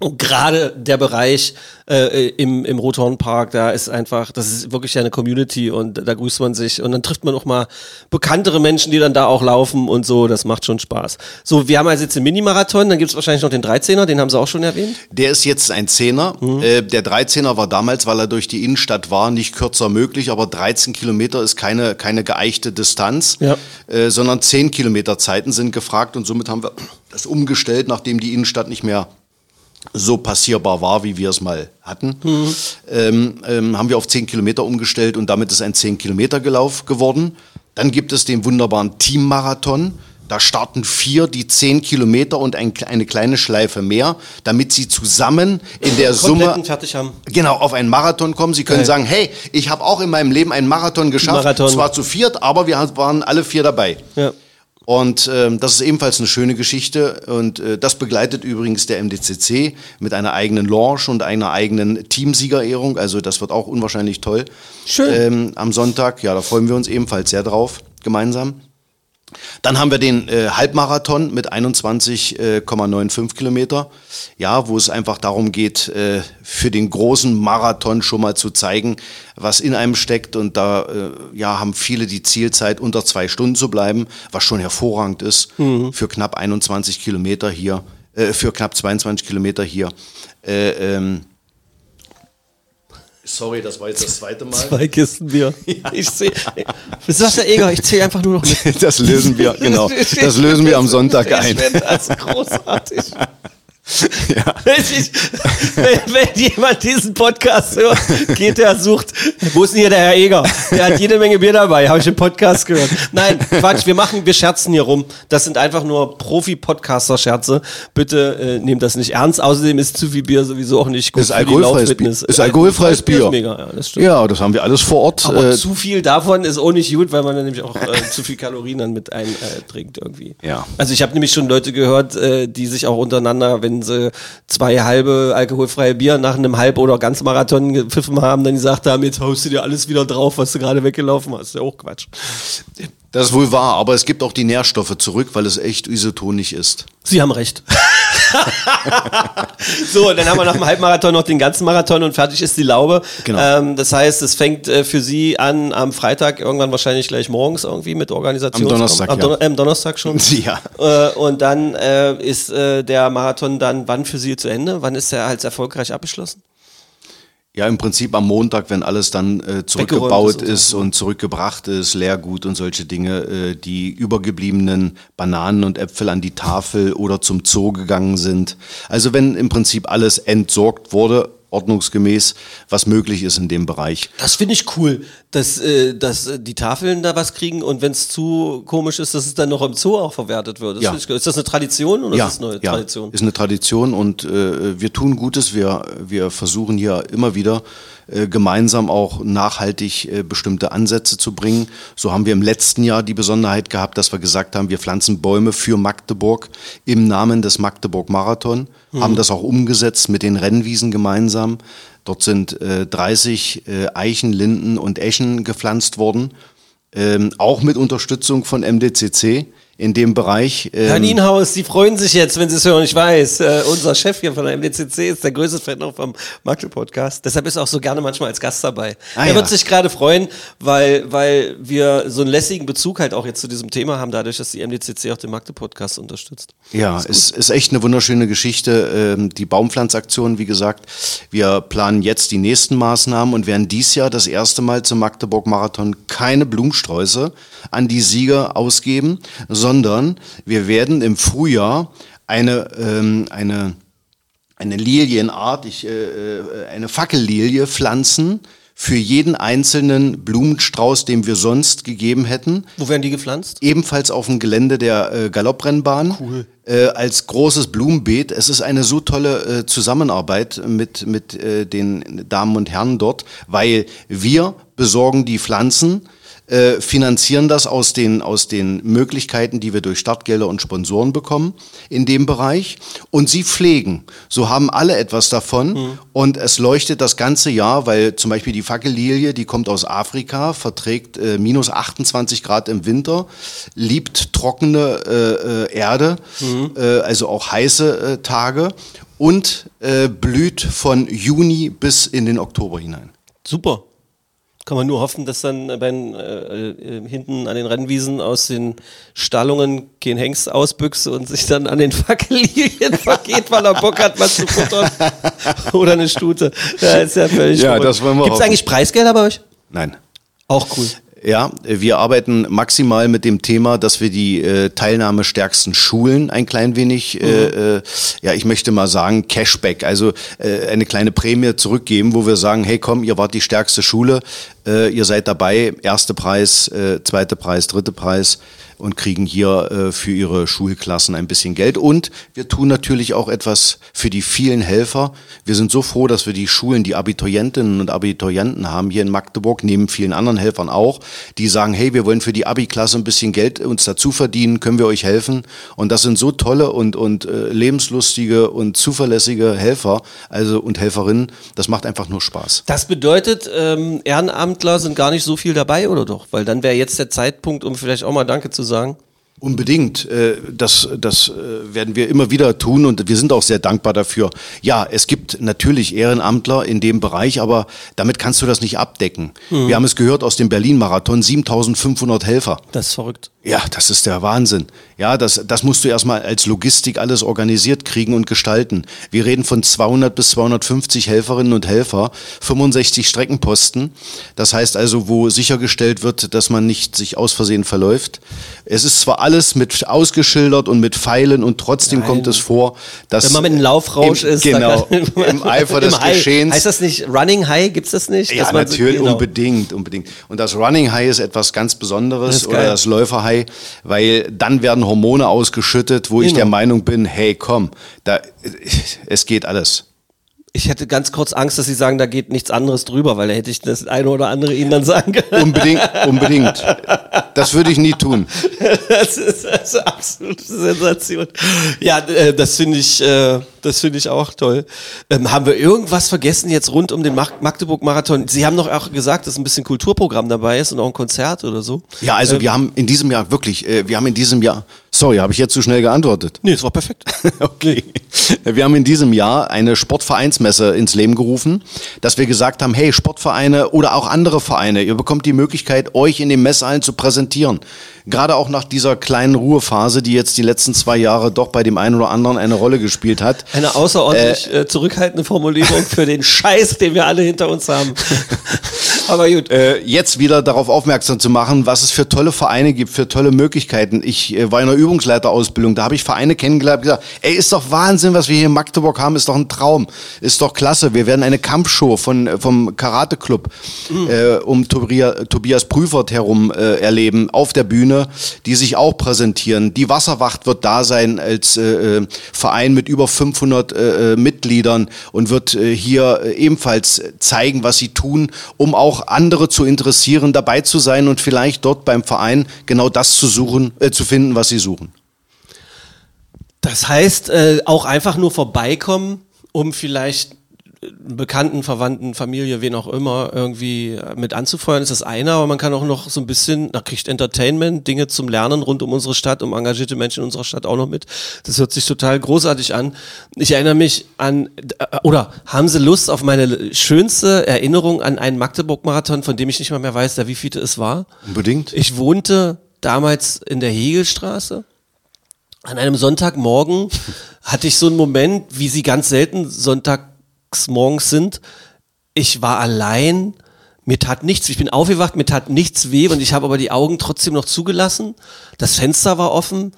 Und gerade der Bereich äh, im, im Rothornpark, da ist einfach, das ist wirklich eine Community und da grüßt man sich und dann trifft man auch mal bekanntere Menschen, die dann da auch laufen und so, das macht schon Spaß. So, wir haben also jetzt den Minimarathon, dann gibt's wahrscheinlich noch den 13er, den haben Sie auch schon erwähnt. der ist jetzt ein Zehner. Äh, der 13er war damals, weil er durch die Innenstadt war, nicht kürzer möglich, aber 13 Kilometer ist keine, keine geeichte Distanz, Ja. äh, sondern 10 Kilometer Zeiten sind gefragt und somit haben wir das umgestellt, nachdem die Innenstadt nicht mehr so passierbar war, wie wir es mal hatten, ähm, ähm, haben wir auf 10 Kilometer umgestellt und damit ist ein 10 Kilometer Gelauf geworden. Dann gibt es den wunderbaren Teammarathon. Da starten vier die 10 Kilometer und ein, eine kleine Schleife mehr, damit sie zusammen in der Summe Kompletten fertig haben. genau auf einen Marathon kommen. Sie können Geil. sagen, hey, ich habe auch in meinem Leben einen Marathon geschafft, Marathon. zwar zu viert, aber wir waren alle vier dabei. Ja. Und ähm, das ist ebenfalls eine schöne Geschichte und äh, das begleitet übrigens der MDCC mit einer eigenen Launch und einer eigenen Teamsiegerehrung. Also das wird auch unwahrscheinlich toll. Schön. Ähm, am Sonntag, ja, da freuen wir uns ebenfalls sehr drauf, gemeinsam. Dann haben wir den äh, Halbmarathon mit 21,95 Kilometer. Ja, wo es einfach darum geht, äh, für den großen Marathon schon mal zu zeigen, was in einem steckt. Und da äh, ja, haben viele die Zielzeit unter zwei Stunden zu bleiben, was schon hervorragend ist für knapp 21 Kilometer hier, äh, für knapp 22 Kilometer hier. Äh, ähm, sorry, das war jetzt das zweite Mal. Zwei Kisten Bier. Ich sehe. Das ist der Eger, ich zähle einfach nur noch mit. Das lösen wir, genau. Das lösen wir am Sonntag Ich ein. finde das großartig. Ja. Wenn, ich, wenn, wenn jemand diesen Podcast hört, geht der sucht, wo ist denn hier der Herr Eger? Der hat jede Menge Bier dabei, habe ich im Podcast gehört. Nein, Quatsch, wir machen, wir scherzen hier rum. Das sind einfach nur Profi-Podcaster-Scherze. Bitte äh, nehmt das nicht ernst. Außerdem ist zu viel Bier sowieso auch nicht gut Ist für alkoholfreies. Bier. Ist alkoholfreies Bier. Ist mega, ja, das stimmt. Ja, das haben wir alles vor Ort. Aber äh, zu viel davon ist auch nicht gut, weil man dann nämlich auch äh, zu viel Kalorien dann mit eintrinkt irgendwie. Ja. Also ich habe nämlich schon Leute gehört, äh, die sich auch untereinander, wenn sie zwei halbe alkoholfreie Bier nach einem Halb- oder Ganzmarathon gepfiffen haben, dann gesagt haben, jetzt haust du dir alles wieder drauf, was du gerade weggelaufen hast. Ja auch Quatsch. Das ist wohl wahr, aber es gibt auch die Nährstoffe zurück, weil es echt isotonig ist. Sie haben recht. so, dann haben wir nach dem Halbmarathon noch den ganzen Marathon und fertig ist die Laube. Genau. Ähm, das heißt, es fängt äh, für Sie an am Freitag, irgendwann wahrscheinlich gleich morgens irgendwie mit Organisation. Am Donnerstag, am, ja. Don äh, am Donnerstag schon. Ja. Äh, und dann äh, ist äh, der Marathon dann wann für Sie zu Ende? Wann ist er als erfolgreich abgeschlossen? Ja, im Prinzip am Montag, wenn alles dann äh, zurückgebaut ist, und zurückgebracht ist, Leergut und solche Dinge, äh, die übergebliebenen Bananen und Äpfel an die Tafel oder zum Zoo gegangen sind. Also wenn im Prinzip alles entsorgt wurde, ordnungsgemäß, was möglich ist in dem Bereich. Das finde ich cool, dass, äh, dass die Tafeln da was kriegen und wenn es zu komisch ist, dass es dann noch im Zoo auch verwertet wird. Das Ja. ich, ist das eine Tradition oder ja, ist das eine ja, Tradition? ist eine Tradition und äh, wir tun Gutes. Wir, wir versuchen hier immer wieder gemeinsam auch nachhaltig äh, bestimmte Ansätze zu bringen. So haben wir im letzten Jahr die Besonderheit gehabt, dass wir gesagt haben, wir pflanzen Bäume für Magdeburg im Namen des Magdeburg Marathon, haben das auch umgesetzt mit den Rennwiesen gemeinsam. Dort sind äh, 30 äh, Eichen, Linden und Eschen gepflanzt worden, ähm, auch mit Unterstützung von MDCC in dem Bereich. Herr Ähm, Nienhaus, Sie freuen sich jetzt, wenn Sie es hören. Ich weiß, äh, unser Chef hier von der MDCC ist der größte Fan auch vom Magde-Podcast. Deshalb ist er auch so gerne manchmal als Gast dabei. Ah, er ja. wird sich gerade freuen, weil, weil wir so einen lässigen Bezug halt auch jetzt zu diesem Thema haben, dadurch, dass die MDCC auch den Magde-Podcast unterstützt. Ja, es ist echt eine wunderschöne Geschichte. Ähm, Die Baumpflanzaktion, wie gesagt, wir planen jetzt die nächsten Maßnahmen und werden dies Jahr das erste Mal zum Magdeburg Marathon keine Blumensträuße an die Sieger ausgeben, sondern wir werden im Frühjahr eine, ähm, eine, eine Lilienart, ich, äh, äh, eine Fackellilie pflanzen für jeden einzelnen Blumenstrauß, den wir sonst gegeben hätten Wo werden die gepflanzt? ebenfalls auf dem Gelände der äh, Galopprennbahn Cool. äh, als großes Blumenbeet. Es ist eine so tolle äh, Zusammenarbeit mit, mit äh, den Damen und Herren dort, weil wir besorgen die Pflanzen, äh, finanzieren das aus den, aus den Möglichkeiten, die wir durch Startgelder und Sponsoren bekommen in dem Bereich und sie pflegen. So haben alle etwas davon und es leuchtet das ganze Jahr, weil zum Beispiel die Fackellilie, die kommt aus Afrika, verträgt äh, minus 28 Grad im Winter, liebt trockene äh, äh, Erde, äh, also auch heiße äh, Tage und äh, blüht von Juni bis in den Oktober hinein. Super. Kann man nur hoffen, dass dann bei, äh, äh, hinten an den Rennwiesen aus den Stallungen kein Hengst ausbüchst und sich dann an den Fackellilien vergeht, weil er Bock hat, was zu futtern. Oder eine Stute. Ja, ist ja völlig Ja, Gibt's hoffen. eigentlich Preisgelder bei euch? Nein. Auch cool. Ja, wir arbeiten maximal mit dem Thema, dass wir die äh, teilnahmestärksten Schulen ein klein wenig, äh, äh, ja, ich möchte mal sagen, Cashback, also äh, eine kleine Prämie zurückgeben, wo wir sagen, hey komm, ihr wart die stärkste Schule, äh, ihr seid dabei, erste Preis, äh, zweite Preis, dritte Preis und kriegen hier äh, für ihre Schulklassen ein bisschen Geld. Und wir tun natürlich auch etwas für die vielen Helfer. Wir sind so froh, dass wir die Schulen, die Abiturientinnen und Abiturienten haben hier in Magdeburg, neben vielen anderen Helfern auch, die sagen, hey, wir wollen für die Abi-Klasse ein bisschen Geld uns dazu verdienen, können wir euch helfen? Und das sind so tolle und, und äh, lebenslustige und zuverlässige Helfer also und Helferinnen. Das macht einfach nur Spaß. Das bedeutet, ähm, Ehrenamtler sind gar nicht so viel dabei, oder doch? Weil dann wäre jetzt der Zeitpunkt, um vielleicht auch mal Danke zu sagen. Unbedingt. Äh, Das, das äh, werden wir immer wieder tun und wir sind auch sehr dankbar dafür. Ja, es gibt natürlich Ehrenamtler in dem Bereich, aber damit kannst du das nicht abdecken. Wir haben es gehört aus dem Berlin-Marathon, 7500 Helfer. Das ist verrückt. Ja, das ist der Wahnsinn. Ja, das, das musst du erstmal als Logistik alles organisiert kriegen und gestalten. Wir reden von 200 bis 250 Helferinnen und Helfer, 65 Streckenposten. Das heißt also, wo sichergestellt wird, dass man nicht sich aus Versehen verläuft. Es ist zwar alles mit ausgeschildert und mit Pfeilen und trotzdem Nein. kommt es vor, dass Wenn man mit einem Laufrausch im, ist, genau, im Eifer des Im High. Geschehens. Heißt das nicht Running High? Gibt's das nicht? Ja, man so- natürlich, genau. unbedingt, unbedingt. Und das Running High ist etwas ganz Besonderes Das oder das Läufer High, weil dann werden Hormone ausgeschüttet, wo ich Genau. der Meinung bin, hey, komm, da, es geht alles. Ich hätte ganz kurz Angst, dass Sie sagen, da geht nichts anderes drüber, weil da hätte ich das eine oder andere Ihnen dann sagen können. Unbedingt, unbedingt. Das würde ich nie tun. Das ist also absolute Sensation. Ja, äh, das finde ich, äh, das finde ich auch toll. Ähm, haben wir irgendwas vergessen jetzt rund um den Mag- Magdeburg-Marathon? Sie haben doch auch gesagt, dass ein bisschen Kulturprogramm dabei ist und auch ein Konzert oder so. Ja, also wir haben in diesem Jahr wirklich, äh, wir haben in diesem Jahr, sorry, habe ich jetzt zu schnell geantwortet? Nee, das war perfekt. Okay. Wir haben in diesem Jahr eine Sportvereinsmesse ins Leben gerufen, dass wir gesagt haben, hey, Sportvereine oder auch andere Vereine, ihr bekommt die Möglichkeit, euch in den Messhallen zu präsentieren. Gerade auch nach dieser kleinen Ruhephase, die jetzt die letzten zwei Jahre doch bei dem einen oder anderen eine Rolle gespielt hat. Eine außerordentlich äh, zurückhaltende Formulierung für den Scheiß, den wir alle hinter uns haben. Aber gut. äh, jetzt wieder darauf aufmerksam zu machen, was es für tolle Vereine gibt, für tolle Möglichkeiten. Ich äh, war in einer Übungsleiterausbildung, da habe ich Vereine kennengelernt, gesagt, ey, ist doch Wahnsinn, was wir hier in Magdeburg haben, ist doch ein Traum, ist doch klasse. Wir werden eine Kampfshow von äh, vom Karate Club äh, um Tobia, Tobias Prüfert herum äh, erleben auf der Bühne, die sich auch präsentieren. Die Wasserwacht wird da sein als äh, äh, Verein mit über 500 äh, äh, Mitgliedern und wird äh, hier ebenfalls zeigen, was sie tun, um auch andere zu interessieren, dabei zu sein und vielleicht dort beim Verein genau das zu suchen, äh, zu finden, was sie suchen. Das heißt, äh, auch einfach nur vorbeikommen, um vielleicht Bekannten, Verwandten, Familie, wen auch immer, irgendwie äh, mit anzufeuern, ist das eine, aber man kann auch noch so ein bisschen, da kriegt Entertainment, Dinge zum Lernen rund um unsere Stadt, um engagierte Menschen in unserer Stadt auch noch mit. Das hört sich total großartig an. Ich erinnere mich an, äh, oder haben Sie Lust auf meine schönste Erinnerung an einen Magdeburg-Marathon, von dem ich nicht mal mehr weiß, der wievielte es war? Unbedingt. Ich wohnte damals in der Hegelstraße. An einem Sonntagmorgen hatte ich so einen Moment, wie sie ganz selten sonntags morgens sind. Ich war allein, mir tat nichts, ich bin aufgewacht, mir tat nichts weh und ich habe aber die Augen trotzdem noch zugelassen. Das Fenster war offen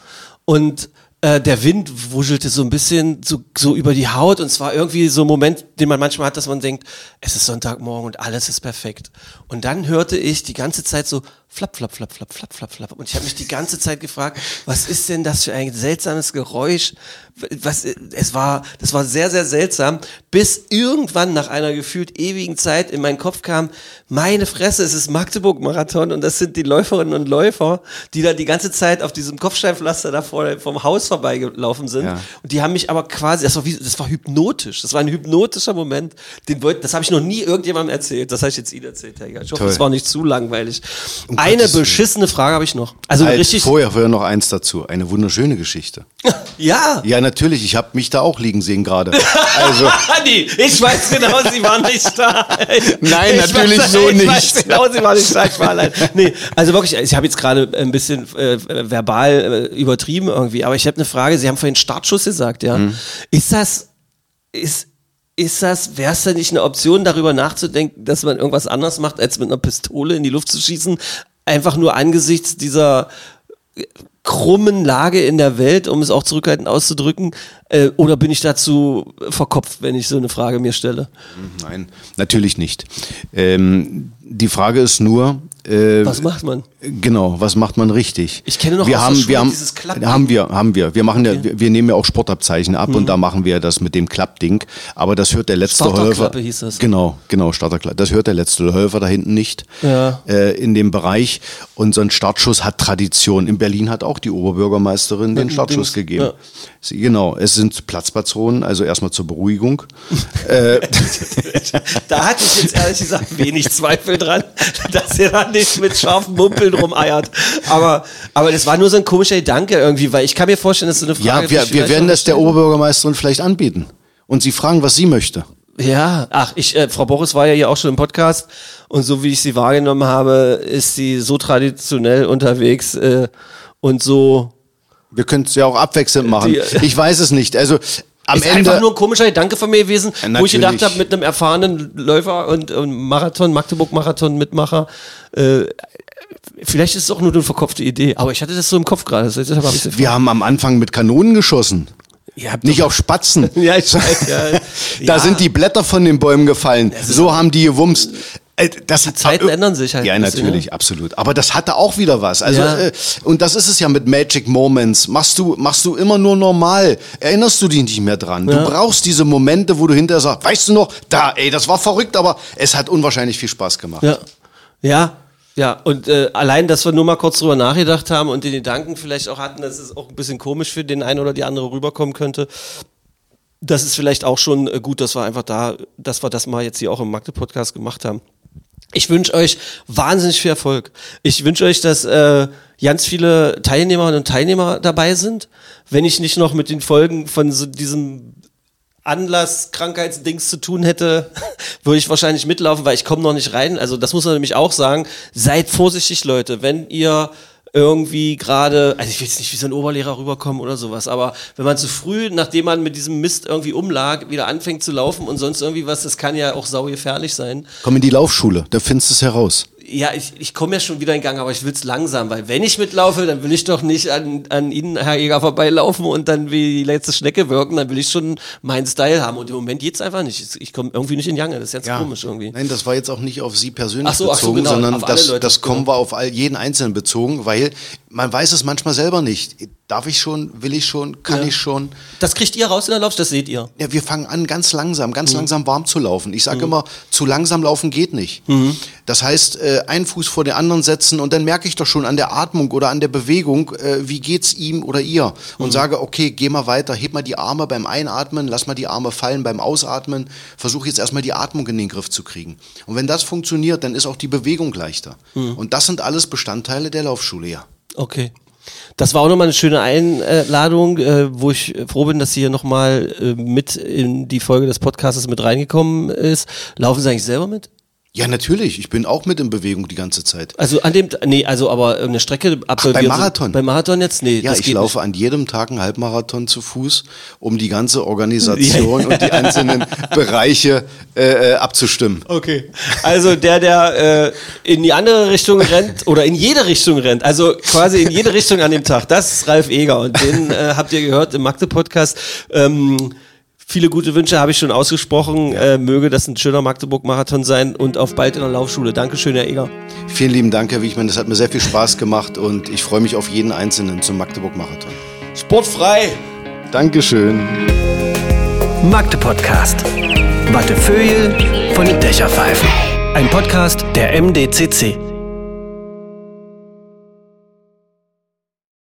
und äh, der Wind wuschelte so ein bisschen so, so über die Haut und es war irgendwie so ein Moment, den man manchmal hat, dass man denkt, es ist Sonntagmorgen und alles ist perfekt. Und dann hörte ich die ganze Zeit so flapp, flapp, flapp, flapp, flapp, flapp, flapp. Und ich habe mich die ganze Zeit gefragt, was ist denn das für ein seltsames Geräusch? Was, es war, das war sehr, sehr seltsam, bis irgendwann nach einer gefühlt ewigen Zeit in meinen Kopf kam, meine Fresse, es ist Magdeburg-Marathon und das sind die Läuferinnen und Läufer, die da die ganze Zeit auf diesem Kopfsteinpflaster da vor, vom Haus vorbeigelaufen sind. Ja. Und die haben mich aber quasi, das war, wie, das war hypnotisch, das war ein hypnotischer Moment, den wollte, das habe ich noch nie irgendjemandem erzählt, das habe ich jetzt Ihnen erzählt, Herr. Ich hoffe, es war nicht zu langweilig. Eine beschissene Frage habe ich noch. Also Halt, richtig, vorher, vorher noch eins dazu. Eine wunderschöne Geschichte. ja. Ja, natürlich. Ich habe mich da auch liegen sehen gerade. Also, Andi, ich weiß genau, Sie waren nicht da. Nein, Ich natürlich weiß, so ich nicht. weiß genau, Sie waren nicht da. Ich war allein. Nee, also wirklich, ich habe jetzt gerade ein bisschen äh, verbal äh, übertrieben irgendwie, aber ich habe eine Frage. Sie haben vorhin Startschuss gesagt, ja. Mhm. Ist das, ist, ist das, wäre es denn nicht eine Option, darüber nachzudenken, dass man irgendwas anderes macht, als mit einer Pistole in die Luft zu schießen? Einfach nur angesichts dieser äh, krummen Lage in der Welt, um es auch zurückhaltend auszudrücken? Äh, oder bin ich dazu verkopft, wenn ich so eine Frage mir stelle? nein, natürlich nicht. Ähm, die Frage ist nur, äh, Was macht man? Genau, was macht man richtig? Ich kenne noch wir aus der haben, Schule wir haben, dieses Klappding. haben wir, haben wir. Wir machen ja, wir, wir nehmen ja auch Sportabzeichen ab Mhm. und da machen wir das mit dem Klappding. Aber das hört der letzte Starterklappe Helfer. hieß das. Genau, genau, Starterklappe. Das hört der letzte Helfer da hinten nicht. Ja. Äh, in dem Bereich. Und so ein Startschuss hat Tradition. In Berlin hat auch die Oberbürgermeisterin den dem Startschuss Dings, gegeben. ja. Genau, es sind Platzpatronen, also erstmal zur Beruhigung. äh, Da hatte ich jetzt ehrlich gesagt wenig Zweifel dran, dass er nicht mit scharfen Mumpeln rumeiert. Aber, aber das war nur so ein komischer Gedanke irgendwie, weil ich kann mir vorstellen, dass so eine Frage. ja, wir, wir werden das der. Oberbürgermeisterin vielleicht anbieten. Und sie fragen, was sie möchte. Ja, ach, ich, äh, Frau Boris war ja hier auch schon im Podcast und so wie ich sie wahrgenommen habe, ist sie so traditionell unterwegs äh, und so. Wir können es ja auch abwechselnd machen. Die- ich weiß es nicht. Also am ist Ende. einfach nur ein komischer Gedanke von mir gewesen, wo ich gedacht habe, mit einem erfahrenen Läufer und, und Marathon, Magdeburg-Marathon-Mitmacher, äh, vielleicht ist es auch nur eine verkopfte Idee, aber ich hatte das so im Kopf gerade. Hab wir haben am Anfang mit Kanonen geschossen. Ihr habt Nicht auf Spatzen. Ja, ich weiß, ja. Da Ja. sind die Blätter von den Bäumen gefallen. So haben die gewumst. Äh, Das die Zeiten ändern sich halt Ja, ein bisschen, natürlich, absolut. Aber das hatte auch wieder was. Also Ja. äh, und das ist es ja mit Magic Moments. Machst du machst du immer nur normal. Erinnerst du dich nicht mehr dran? Du brauchst diese Momente, wo du hinterher sagst, weißt du noch, da, ey, das war verrückt, aber es hat unwahrscheinlich viel Spaß gemacht. Ja, ja, ja. Und äh, allein, dass wir nur mal kurz drüber nachgedacht haben und den Gedanken vielleicht auch hatten, dass es auch ein bisschen komisch für den einen oder die andere rüberkommen könnte. Das ist vielleicht auch schon äh, gut, dass wir einfach da, dass wir das mal jetzt hier auch im Magde-Podcast gemacht haben. Ich wünsche euch wahnsinnig viel Erfolg. Ich wünsche euch, dass äh, ganz viele Teilnehmerinnen und Teilnehmer dabei sind. Wenn ich nicht noch mit den Folgen von so diesem Anlass, Krankheitsdings zu tun hätte, würde ich wahrscheinlich mitlaufen, weil ich komme noch nicht rein. Also das muss man nämlich auch sagen. Seid vorsichtig, Leute, wenn ihr irgendwie gerade, also ich will jetzt nicht wie so ein Oberlehrer rüberkommen oder sowas, aber wenn man zu früh, nachdem man mit diesem Mist irgendwie umlag, wieder anfängt zu laufen und sonst irgendwie was, das kann ja auch saugefährlich sein. Komm in die Laufschule, da findest du es heraus. Ja, ich, ich komme ja schon wieder in Gang, aber ich will's langsam, weil wenn ich mitlaufe, dann will ich doch nicht an, an Ihnen, Herr Jäger, vorbeilaufen und dann wie die letzte Schnecke wirken, dann will ich schon meinen Style haben. Und im Moment geht's einfach nicht. Ich, komme irgendwie nicht in Gang, das ist jetzt komisch irgendwie. Nein, das war jetzt auch nicht auf Sie persönlich so, ach so, bezogen, genau, sondern das, Leute, das kommen wir auf all, jeden Einzelnen bezogen, weil man weiß es manchmal selber nicht. Darf ich schon, will ich schon, kann Ja. ich schon? Das kriegt ihr raus in der Lauf, das seht ihr. Ja, wir fangen an, ganz langsam, Mhm. ganz langsam warm zu laufen. Ich sage immer, zu langsam laufen geht nicht. Mhm. Das heißt, äh, einen Fuß vor den anderen setzen und dann merke ich doch schon an der Atmung oder an der Bewegung, äh, wie geht's ihm oder ihr und Mhm. sage, okay, geh mal weiter, heb mal die Arme beim Einatmen, lass mal die Arme fallen beim Ausatmen, versuche jetzt erstmal die Atmung in den Griff zu kriegen. Und wenn das funktioniert, dann ist auch die Bewegung leichter. Mhm. Und das sind alles Bestandteile der Laufschule, ja. Okay. Das war auch nochmal eine schöne Einladung, äh, wo ich froh bin, dass sie hier nochmal äh, mit in die Folge des Podcasts mit reingekommen ist. Laufen Sie eigentlich selber mit? Ja, natürlich. Ich bin auch mit in Bewegung die ganze Zeit. Also an dem, nee, also aber eine Strecke absolvieren. beim Sie- Marathon? Beim Marathon jetzt? Nee, Ja, ich laufe nicht. an jedem Tag einen Halbmarathon zu Fuß, um die ganze Organisation und die einzelnen Bereiche äh, äh, abzustimmen. Okay. Also der, der äh, in die andere Richtung rennt oder in jede Richtung rennt, also quasi in jede Richtung an dem Tag, das ist Ralf Eger und den äh, habt ihr gehört im Magde-Podcast. Ähm, viele gute Wünsche habe ich schon ausgesprochen. Äh, möge das ein schöner Magdeburg-Marathon sein und auf bald in der Laufschule. Dankeschön, Herr Eger. Vielen lieben Dank, Herr Wichmann. Das hat mir sehr viel Spaß gemacht und ich freue mich auf jeden Einzelnen zum Magdeburg-Marathon. Sportfrei! Dankeschön. Magde Podcast. Wattefeuille von den Dächerpfeifen. Ein Podcast der MDCC.